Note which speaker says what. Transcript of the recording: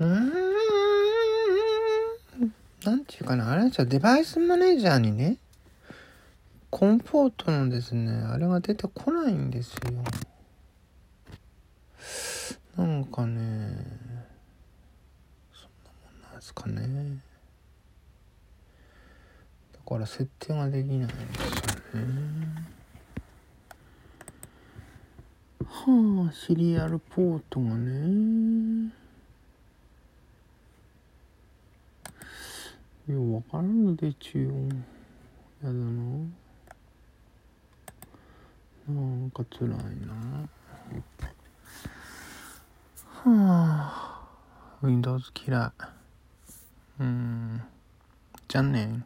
Speaker 1: うーん、なんていうかな、あれですよ、デバイスマネージャーにね、コンポートのですね、あれが出てこないんですよ。なんかね、そんなもんなんですかね。だから設定ができないんですよね。はあ、シリアルポートがね。いやわからんのでちゅよ。やだな。なんか辛いな。はあ、Windows 嫌い。うん。じゃんねん